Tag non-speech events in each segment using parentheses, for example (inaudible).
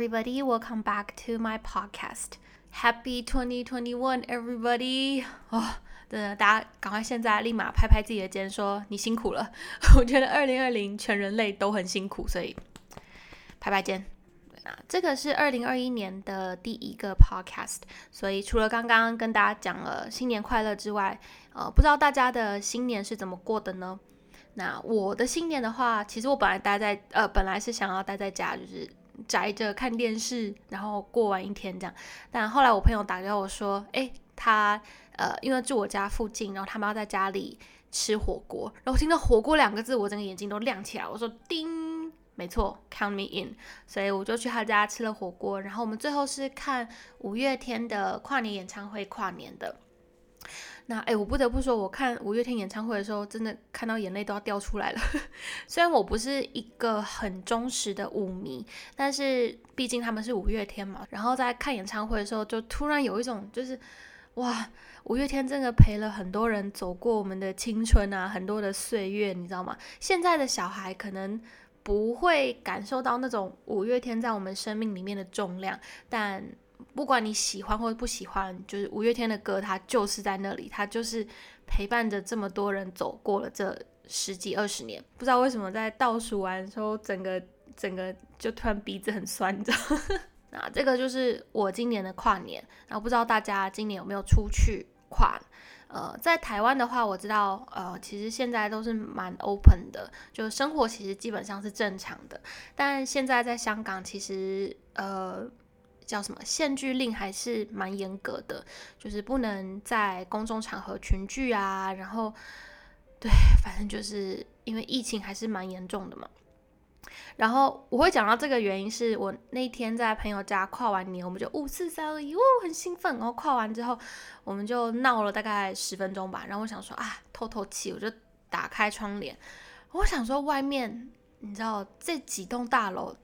everybody. Welcome back to my podcast. Happy 2021, everybody! 哦，真的，大家赶快现在立马拍拍自己的肩，说你辛苦了。(laughs) 我觉得2020全人类都很辛苦，所以拍拍肩。啊，这个是2021年的第一个 podcast，所以除了刚刚跟大家讲了新年快乐之外，呃，不知道大家的新年是怎么过的呢？那我的新年的话，其实我本来待在呃，本来是想要待在家，就是宅着看电视，然后过完一天这样。但后来我朋友打给我说，诶，他呃，因为住我家附近，然后他们要在家里吃火锅。然后听到火锅两个字，我整个眼睛都亮起来。我说，叮，没错，count me in。所以我就去他家吃了火锅。然后我们最后是看五月天的跨年演唱会，跨年的。那哎，我不得不说，我看五月天演唱会的时候，真的看到眼泪都要掉出来了。(laughs) 虽然我不是一个很忠实的舞迷，但是毕竟他们是五月天嘛。然后在看演唱会的时候，就突然有一种就是，哇，五月天真的陪了很多人走过我们的青春啊，很多的岁月，你知道吗？现在的小孩可能不会感受到那种五月天在我们生命里面的重量，但。不管你喜欢或者不喜欢，就是五月天的歌，它就是在那里，它就是陪伴着这么多人走过了这十几二十年。不知道为什么在倒数完的时候，整个整个就突然鼻子很酸，你知道？(laughs) 那这个就是我今年的跨年。然后不知道大家今年有没有出去跨？呃，在台湾的话，我知道，呃，其实现在都是蛮 open 的，就生活其实基本上是正常的。但现在在香港，其实呃。叫什么限聚令还是蛮严格的，就是不能在公众场合群聚啊。然后，对，反正就是因为疫情还是蛮严重的嘛。然后我会讲到这个原因，是我那天在朋友家跨完年，我们就五四三二一，哦，很兴奋。然后跨完之后，我们就闹了大概十分钟吧。然后我想说啊，透透气，我就打开窗帘。我想说外面，你知道这几栋大楼。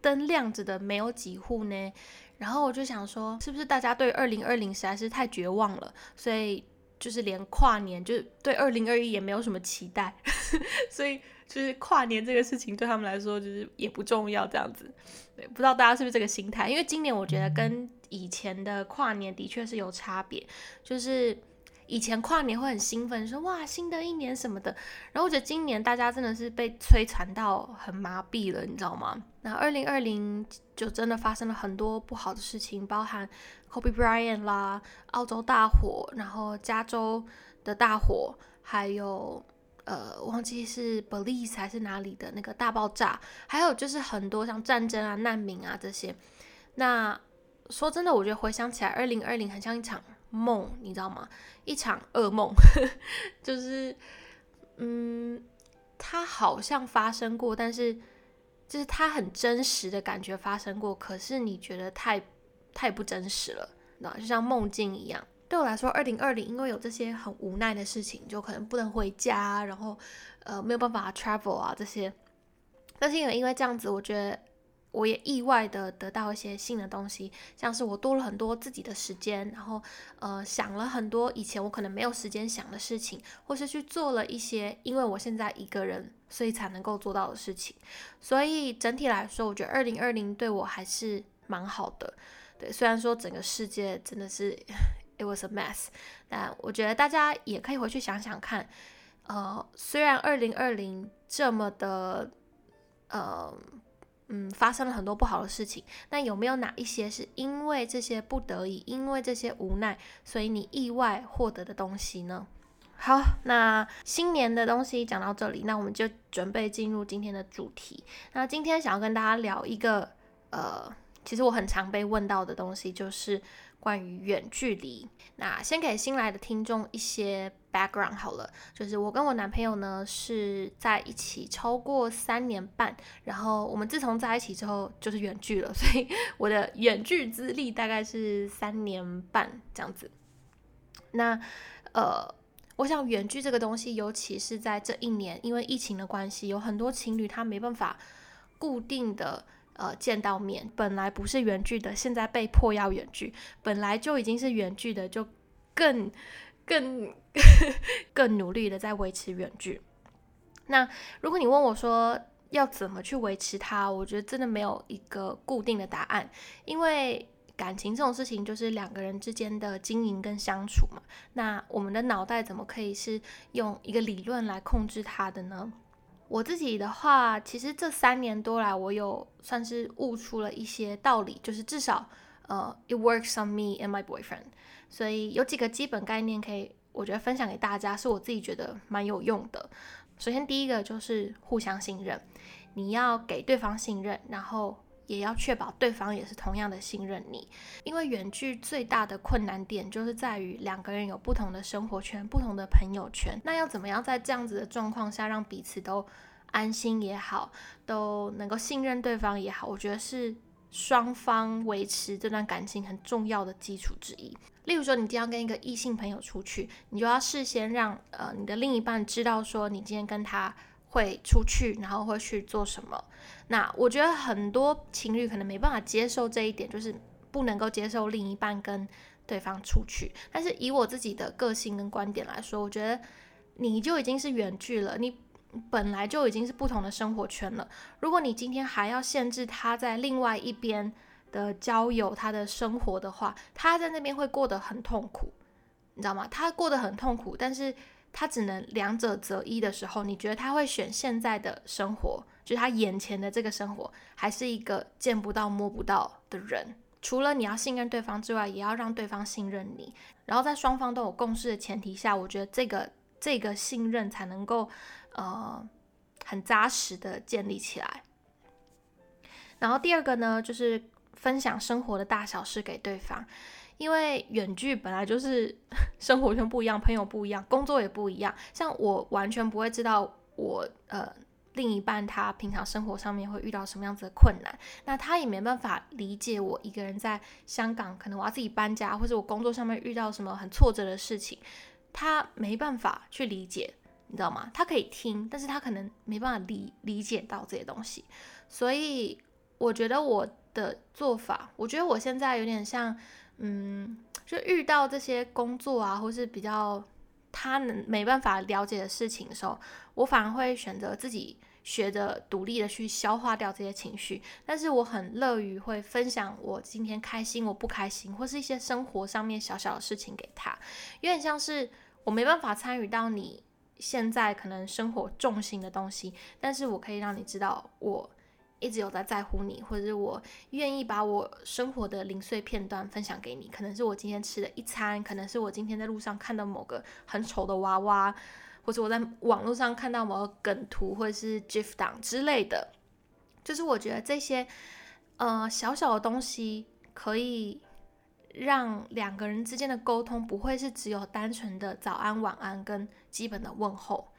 灯亮着的没有几户呢，然后我就想说，是不是大家对二零二零实在是太绝望了，所以就是连跨年，就是对二零二一也没有什么期待，(laughs) 所以就是跨年这个事情对他们来说就是也不重要这样子。对，不知道大家是不是这个心态？因为今年我觉得跟以前的跨年的确是有差别，就是。以前跨年会很兴奋，说哇新的一年什么的，然后我觉得今年大家真的是被摧残到很麻痹了，你知道吗？那二零二零就真的发生了很多不好的事情，包含 Kobe Bryant 啦，澳洲大火，然后加州的大火，还有呃忘记是 Belize 还是哪里的那个大爆炸，还有就是很多像战争啊、难民啊这些。那说真的，我觉得回想起来，二零二零很像一场。梦，你知道吗？一场噩梦，(laughs) 就是，嗯，它好像发生过，但是就是它很真实的感觉发生过，可是你觉得太太不真实了，那就像梦境一样。对我来说，二零二零因为有这些很无奈的事情，就可能不能回家，然后呃没有办法 travel 啊这些，但是因为因为这样子，我觉得。我也意外的得到一些新的东西，像是我多了很多自己的时间，然后呃想了很多以前我可能没有时间想的事情，或是去做了一些因为我现在一个人所以才能够做到的事情。所以整体来说，我觉得二零二零对我还是蛮好的。对，虽然说整个世界真的是 (laughs) it was a mess，但我觉得大家也可以回去想想看，呃，虽然二零二零这么的，呃。嗯，发生了很多不好的事情。那有没有哪一些是因为这些不得已，因为这些无奈，所以你意外获得的东西呢？好，那新年的东西讲到这里，那我们就准备进入今天的主题。那今天想要跟大家聊一个，呃，其实我很常被问到的东西，就是关于远距离。那先给新来的听众一些。Background 好了，就是我跟我男朋友呢是在一起超过三年半，然后我们自从在一起之后就是远距了，(laughs) 所以我的远距资历大概是三年半这样子。那呃，我想远距这个东西，尤其是在这一年，因为疫情的关系，有很多情侣他没办法固定的呃见到面，本来不是远距的，现在被迫要远距，本来就已经是远距的，就更。更更努力的在维持远距。那如果你问我说要怎么去维持它，我觉得真的没有一个固定的答案，因为感情这种事情就是两个人之间的经营跟相处嘛。那我们的脑袋怎么可以是用一个理论来控制它的呢？我自己的话，其实这三年多来，我有算是悟出了一些道理，就是至少呃，it works on me and my boyfriend。所以有几个基本概念可以，我觉得分享给大家，是我自己觉得蛮有用的。首先，第一个就是互相信任，你要给对方信任，然后也要确保对方也是同样的信任你。因为远距最大的困难点就是在于两个人有不同的生活圈、不同的朋友圈，那要怎么样在这样子的状况下让彼此都安心也好，都能够信任对方也好，我觉得是双方维持这段感情很重要的基础之一。例如说，你今天要跟一个异性朋友出去，你就要事先让呃你的另一半知道说你今天跟他会出去，然后会去做什么。那我觉得很多情侣可能没办法接受这一点，就是不能够接受另一半跟对方出去。但是以我自己的个性跟观点来说，我觉得你就已经是远距了，你本来就已经是不同的生活圈了。如果你今天还要限制他在另外一边，的交友，他的生活的话，他在那边会过得很痛苦，你知道吗？他过得很痛苦，但是他只能两者择一的时候，你觉得他会选现在的生活，就是他眼前的这个生活，还是一个见不到摸不到的人？除了你要信任对方之外，也要让对方信任你，然后在双方都有共识的前提下，我觉得这个这个信任才能够呃很扎实的建立起来。然后第二个呢，就是。分享生活的大小事给对方，因为远距本来就是 (laughs) 生活圈不一样，朋友不一样，工作也不一样。像我完全不会知道我呃另一半他平常生活上面会遇到什么样子的困难，那他也没办法理解我一个人在香港，可能我要自己搬家，或者我工作上面遇到什么很挫折的事情，他没办法去理解，你知道吗？他可以听，但是他可能没办法理理解到这些东西，所以我觉得我。的做法，我觉得我现在有点像，嗯，就遇到这些工作啊，或是比较他能没办法了解的事情的时候，我反而会选择自己学着独立的去消化掉这些情绪。但是我很乐于会分享我今天开心，我不开心，或是一些生活上面小小的事情给他，有点像是我没办法参与到你现在可能生活重心的东西，但是我可以让你知道我。一直有在在乎你，或者是我愿意把我生活的零碎片段分享给你。可能是我今天吃的一餐，可能是我今天在路上看到某个很丑的娃娃，或者我在网络上看到某个梗图，或者是 GIF 档之类的。就是我觉得这些呃小小的东西，可以让两个人之间的沟通不会是只有单纯的早安、晚安跟基本的问候。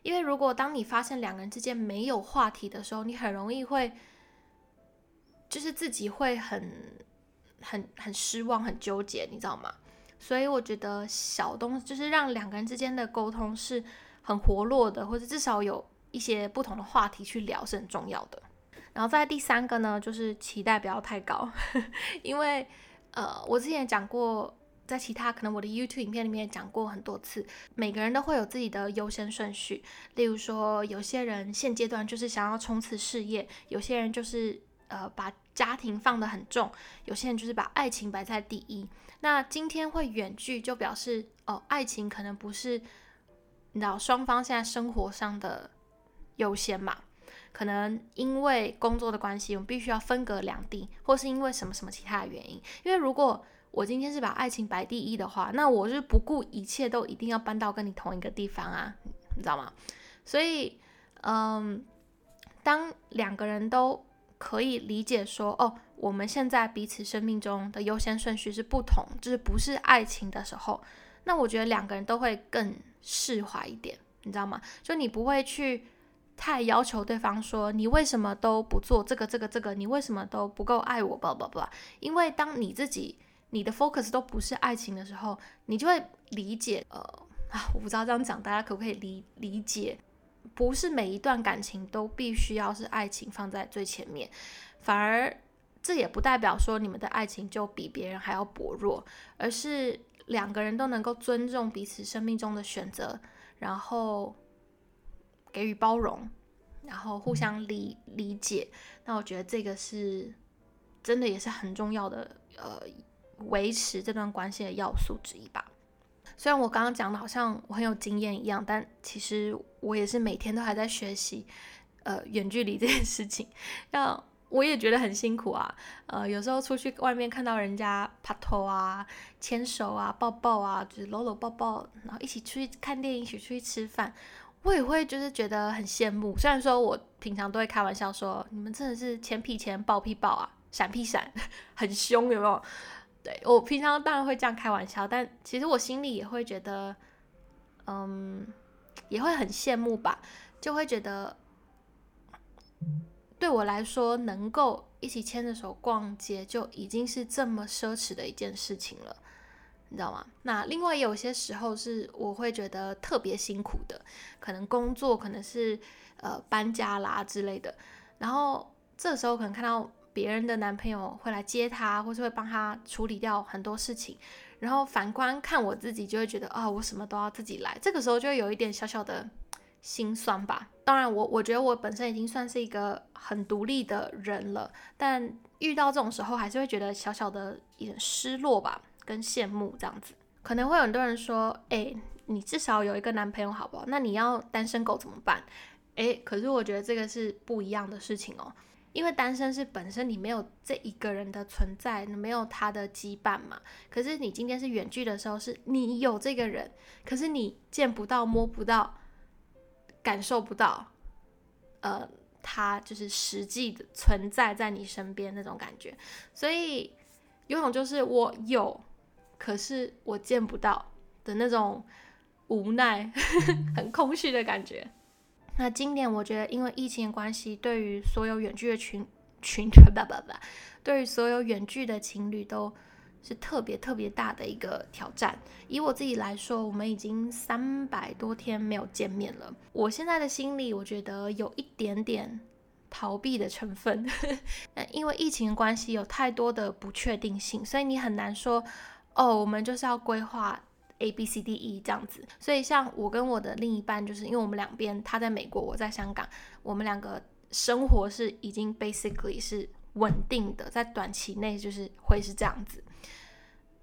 因为如果当你发现两个人之间没有话题的时候，你很容易会，就是自己会很、很、很失望、很纠结，你知道吗？所以我觉得小东就是让两个人之间的沟通是很活络的，或者至少有一些不同的话题去聊是很重要的。然后在第三个呢，就是期待不要太高，(laughs) 因为呃，我之前讲过。在其他可能我的 YouTube 影片里面讲过很多次，每个人都会有自己的优先顺序。例如说，有些人现阶段就是想要冲刺事业，有些人就是呃把家庭放得很重，有些人就是把爱情摆在第一。那今天会远距，就表示哦，爱情可能不是你知道双方现在生活上的优先嘛？可能因为工作的关系，我们必须要分隔两地，或是因为什么什么其他的原因。因为如果我今天是把爱情摆第一的话，那我是不顾一切都一定要搬到跟你同一个地方啊，你知道吗？所以，嗯，当两个人都可以理解说，哦，我们现在彼此生命中的优先顺序是不同，就是不是爱情的时候，那我觉得两个人都会更释怀一点，你知道吗？就你不会去太要求对方说，你为什么都不做这个这个这个，你为什么都不够爱我，不不不，因为当你自己。你的 focus 都不是爱情的时候，你就会理解，呃啊，我不知道这样讲大家可不可以理理解，不是每一段感情都必须要是爱情放在最前面，反而这也不代表说你们的爱情就比别人还要薄弱，而是两个人都能够尊重彼此生命中的选择，然后给予包容，然后互相理理解。那我觉得这个是真的也是很重要的，呃，维持这段关系的要素之一吧。虽然我刚刚讲的好像我很有经验一样，但其实我也是每天都还在学习，呃，远距离这件事情，要我也觉得很辛苦啊。呃，有时候出去外面看到人家拍拖啊、牵手啊、抱抱啊，就是搂搂抱抱，然后一起出去看电影、一起出去吃饭，我也会就是觉得很羡慕。虽然说我平常都会开玩笑说，你们真的是前屁前抱屁抱啊，闪屁闪，(laughs) 很凶，有没有？对我平常当然会这样开玩笑，但其实我心里也会觉得，嗯，也会很羡慕吧，就会觉得，对我来说，能够一起牵着手逛街就已经是这么奢侈的一件事情了，你知道吗？那另外有些时候是我会觉得特别辛苦的，可能工作，可能是呃搬家啦之类的，然后这时候可能看到。别人的男朋友会来接她，或是会帮她处理掉很多事情，然后反观看我自己，就会觉得啊，我什么都要自己来。这个时候就会有一点小小的心酸吧。当然，我我觉得我本身已经算是一个很独立的人了，但遇到这种时候，还是会觉得小小的一点失落吧，跟羡慕这样子。可能会有很多人说，哎，你至少有一个男朋友好不好？那你要单身狗怎么办？哎，可是我觉得这个是不一样的事情哦。因为单身是本身你没有这一个人的存在，没有他的羁绊嘛。可是你今天是远距的时候，是你有这个人，可是你见不到、摸不到、感受不到，呃，他就是实际的存在在你身边那种感觉。所以有种就是我有，可是我见不到的那种无奈、(laughs) 很空虚的感觉。那今年我觉得，因为疫情的关系，对于所有远距的群群，不不不，对于所有远距的情侣都是特别特别大的一个挑战。以我自己来说，我们已经三百多天没有见面了。我现在的心里，我觉得有一点点逃避的成分，(laughs) 因为疫情的关系，有太多的不确定性，所以你很难说，哦，我们就是要规划。A B C D E 这样子，所以像我跟我的另一半，就是因为我们两边他在美国，我在香港，我们两个生活是已经 basically 是稳定的，在短期内就是会是这样子。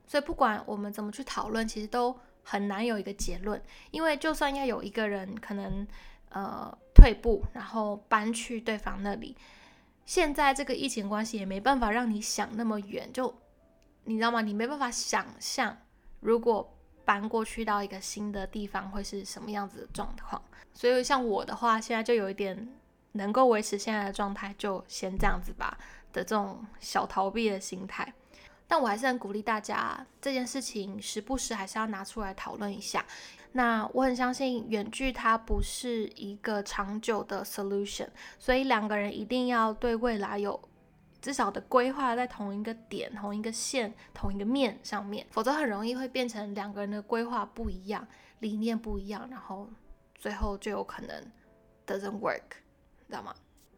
所以不管我们怎么去讨论，其实都很难有一个结论，因为就算要有一个人可能呃退步，然后搬去对方那里，现在这个疫情关系也没办法让你想那么远，就你知道吗？你没办法想象如果。搬过去到一个新的地方会是什么样子的状况？所以像我的话，现在就有一点能够维持现在的状态，就先这样子吧的这种小逃避的心态。但我还是很鼓励大家，这件事情时不时还是要拿出来讨论一下。那我很相信远距它不是一个长久的 solution，所以两个人一定要对未来有。至少的规划在同一个点、同一个线、同一个面上面，否则很容易会变成两个人的规划不一样、理念不一样，然后最后就有可能 doesn't work，知道吗？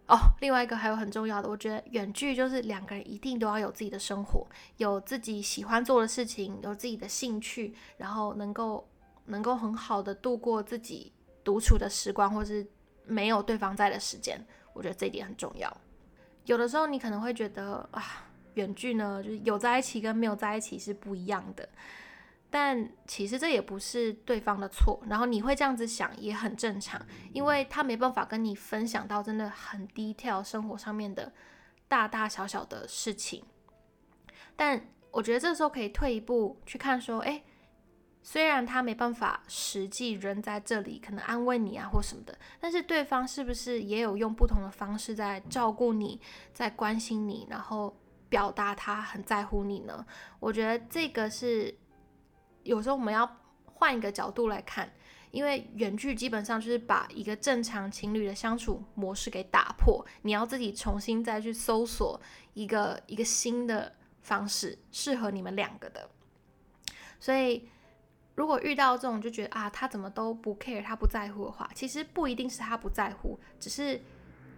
哦，另外一个还有很重要的，我觉得远距就是两个人一定都要有自己的生活，有自己喜欢做的事情，有自己的兴趣，然后能够能够很好的度过自己独处的时光，或是没有对方在的时间，我觉得这一点很重要。有的时候你可能会觉得啊，远距呢，就是有在一起跟没有在一起是不一样的。但其实这也不是对方的错，然后你会这样子想也很正常，因为他没办法跟你分享到真的很低调生活上面的大大小小的事情。但我觉得这时候可以退一步去看，说，哎。虽然他没办法实际人在这里，可能安慰你啊或什么的，但是对方是不是也有用不同的方式在照顾你，在关心你，然后表达他很在乎你呢？我觉得这个是有时候我们要换一个角度来看，因为远距基本上就是把一个正常情侣的相处模式给打破，你要自己重新再去搜索一个一个新的方式，适合你们两个的，所以。如果遇到这种就觉得啊，他怎么都不 care，他不在乎的话，其实不一定是他不在乎，只是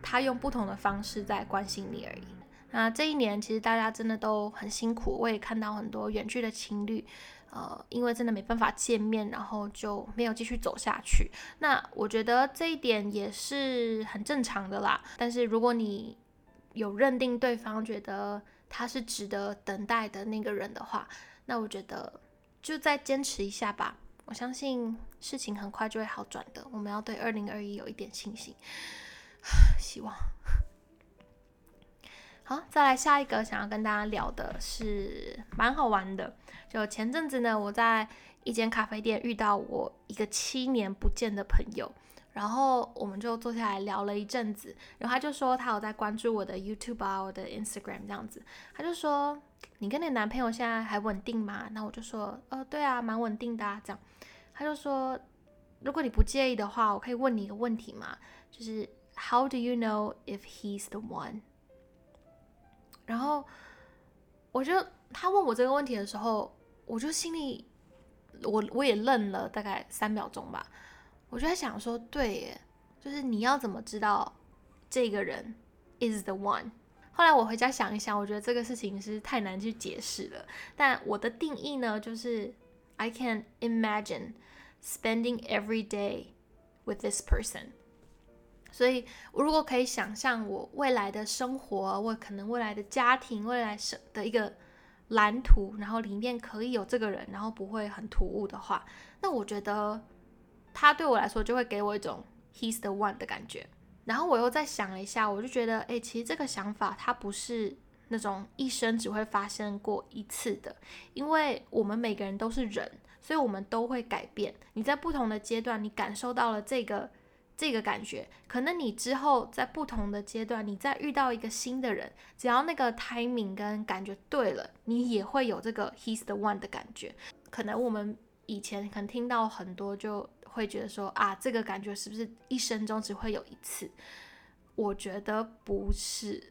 他用不同的方式在关心你而已。那这一年其实大家真的都很辛苦，我也看到很多远距的情侣，呃，因为真的没办法见面，然后就没有继续走下去。那我觉得这一点也是很正常的啦。但是如果你有认定对方觉得他是值得等待的那个人的话，那我觉得就再坚持一下吧。我相信事情很快就会好转的。我们要对二零二一有一点信心，(sighs) 希望。好，再来下一个，想要跟大家聊的是蛮好玩的。就前阵子呢，我在一间咖啡店遇到我一个七年不见的朋友，然后我们就坐下来聊了一阵子。然后他就说他有在关注我的 YouTube 啊，我的 Instagram 这样子。他就说：“你跟你男朋友现在还稳定吗？”那我就说：“呃，对啊，蛮稳定的啊。”这样，他就说：“如果你不介意的话，我可以问你一个问题吗？就是 How do you know if he's the one？” 然后，我就他问我这个问题的时候，我就心里，我我也愣了大概三秒钟吧。我就在想说，对耶，就是你要怎么知道这个人 is the one？后来我回家想一想，我觉得这个事情是太难去解释了。但我的定义呢，就是 I can imagine spending every day with this person。所以，我如果可以想象我未来的生活，我可能未来的家庭，未来生的一个蓝图，然后里面可以有这个人，然后不会很突兀的话，那我觉得他对我来说就会给我一种 he's the one 的感觉。然后我又再想了一下，我就觉得，哎，其实这个想法它不是那种一生只会发生过一次的，因为我们每个人都是人，所以我们都会改变。你在不同的阶段，你感受到了这个。这个感觉，可能你之后在不同的阶段，你再遇到一个新的人，只要那个 timing 跟感觉对了，你也会有这个 he's the one 的感觉。可能我们以前可能听到很多，就会觉得说啊，这个感觉是不是一生中只会有一次？我觉得不是。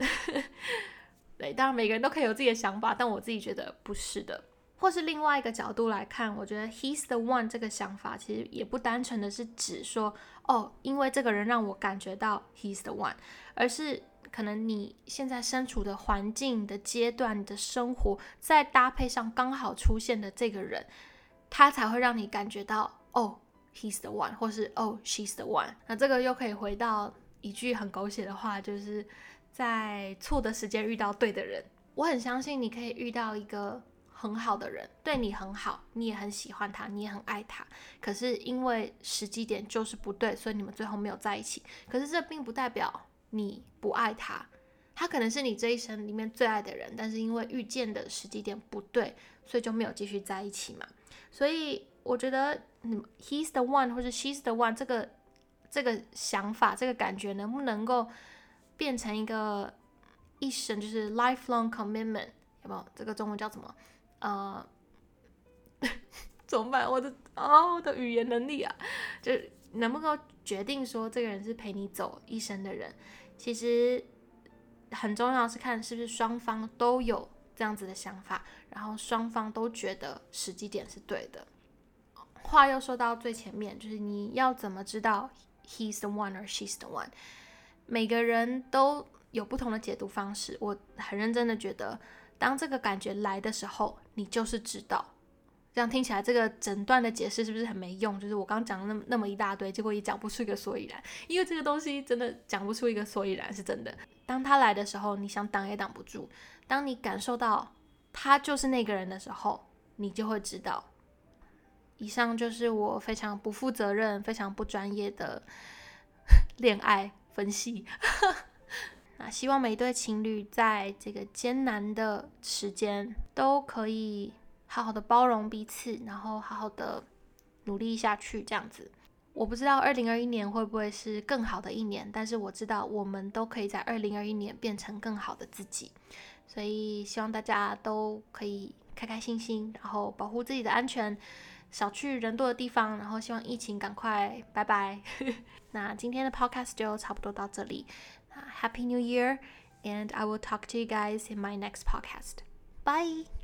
(laughs) 对，当然每个人都可以有自己的想法，但我自己觉得不是的。或是另外一个角度来看，我觉得 he's the one 这个想法其实也不单纯的是指说，哦，因为这个人让我感觉到 he's the one，而是可能你现在身处的环境的阶段、你的生活，再搭配上刚好出现的这个人，他才会让你感觉到，哦，he's the one，或是 Oh，she's the one。那这个又可以回到一句很狗血的话，就是在错的时间遇到对的人。我很相信你可以遇到一个。很好的人对你很好，你也很喜欢他，你也很爱他。可是因为时机点就是不对，所以你们最后没有在一起。可是这并不代表你不爱他，他可能是你这一生里面最爱的人，但是因为遇见的时机点不对，所以就没有继续在一起嘛。所以我觉得，嗯，he's the one 或者 she's the one 这个这个想法，这个感觉能不能够变成一个一生，就是 lifelong commitment，有没有？这个中文叫什么？呃，(laughs) 怎么办？我的哦，我的语言能力啊，就能不能够决定说这个人是陪你走一生的人？其实很重要是看是不是双方都有这样子的想法，然后双方都觉得时机点是对的。话又说到最前面，就是你要怎么知道 he's the one or she's the one？每个人都有不同的解读方式。我很认真的觉得。当这个感觉来的时候，你就是知道。这样听起来，这个整段的解释是不是很没用？就是我刚讲了那么那么一大堆，结果也讲不出一个所以然。因为这个东西真的讲不出一个所以然，是真的。当他来的时候，你想挡也挡不住。当你感受到他就是那个人的时候，你就会知道。以上就是我非常不负责任、非常不专业的 (laughs) 恋爱分析。(laughs) 那希望每一对情侣在这个艰难的时间都可以好好的包容彼此，然后好好的努力下去。这样子，我不知道二零二一年会不会是更好的一年，但是我知道我们都可以在二零二一年变成更好的自己。所以希望大家都可以开开心心，然后保护自己的安全，少去人多的地方，然后希望疫情赶快拜拜。那今天的 podcast 就差不多到这里。Happy New Year, and I will talk to you guys in my next podcast. Bye.